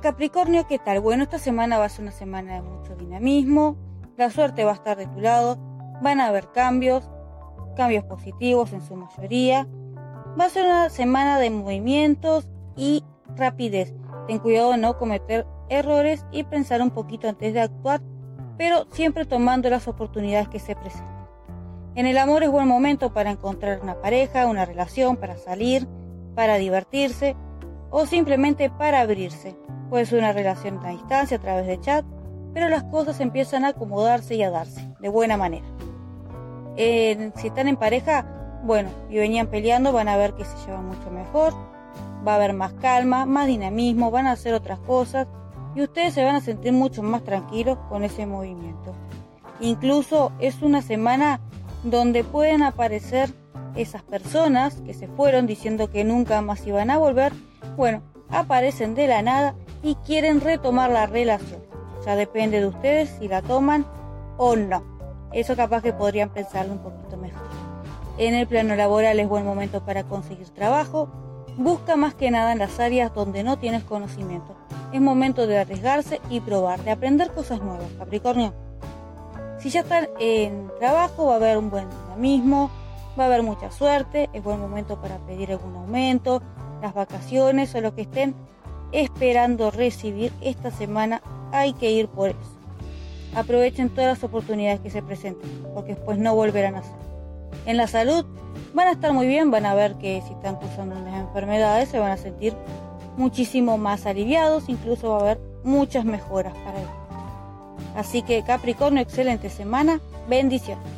Capricornio, ¿qué tal? Bueno, esta semana va a ser una semana de mucho dinamismo, la suerte va a estar de tu lado, van a haber cambios, cambios positivos en su mayoría. Va a ser una semana de movimientos y rapidez. Ten cuidado de no cometer errores y pensar un poquito antes de actuar, pero siempre tomando las oportunidades que se presentan. En el amor es buen momento para encontrar una pareja, una relación, para salir, para divertirse o simplemente para abrirse. Puede ser una relación a distancia a través de chat, pero las cosas empiezan a acomodarse y a darse de buena manera. si están en pareja, bueno, y venían peleando, van a ver que se llevan mucho mejor, va a haber más calma, más dinamismo, van a hacer otras cosas y ustedes se van a sentir mucho más tranquilos con ese movimiento. Incluso es una semana donde pueden aparecer esas personas que se fueron diciendo que nunca más iban a volver, bueno, aparecen de la nada y quieren retomar la relación. Ya depende de ustedes si la toman o no. Eso capaz que podrían pensarlo un poquito mejor. En el plano laboral es buen momento para conseguir trabajo. Busca más que nada en las áreas donde no tienes conocimiento. Es momento de arriesgarse y probar, de aprender cosas nuevas. Capricornio. Si ya están en trabajo va a haber un buen dinamismo, va a haber mucha suerte, es buen momento para pedir algún aumento, las vacaciones o lo que estén esperando recibir esta semana, hay que ir por eso. Aprovechen todas las oportunidades que se presenten, porque después no volverán a ser. En la salud van a estar muy bien, van a ver que si están cursando unas enfermedades se van a sentir muchísimo más aliviados, incluso va a haber muchas mejoras para ellos. Así que Capricornio, excelente semana, bendiciones.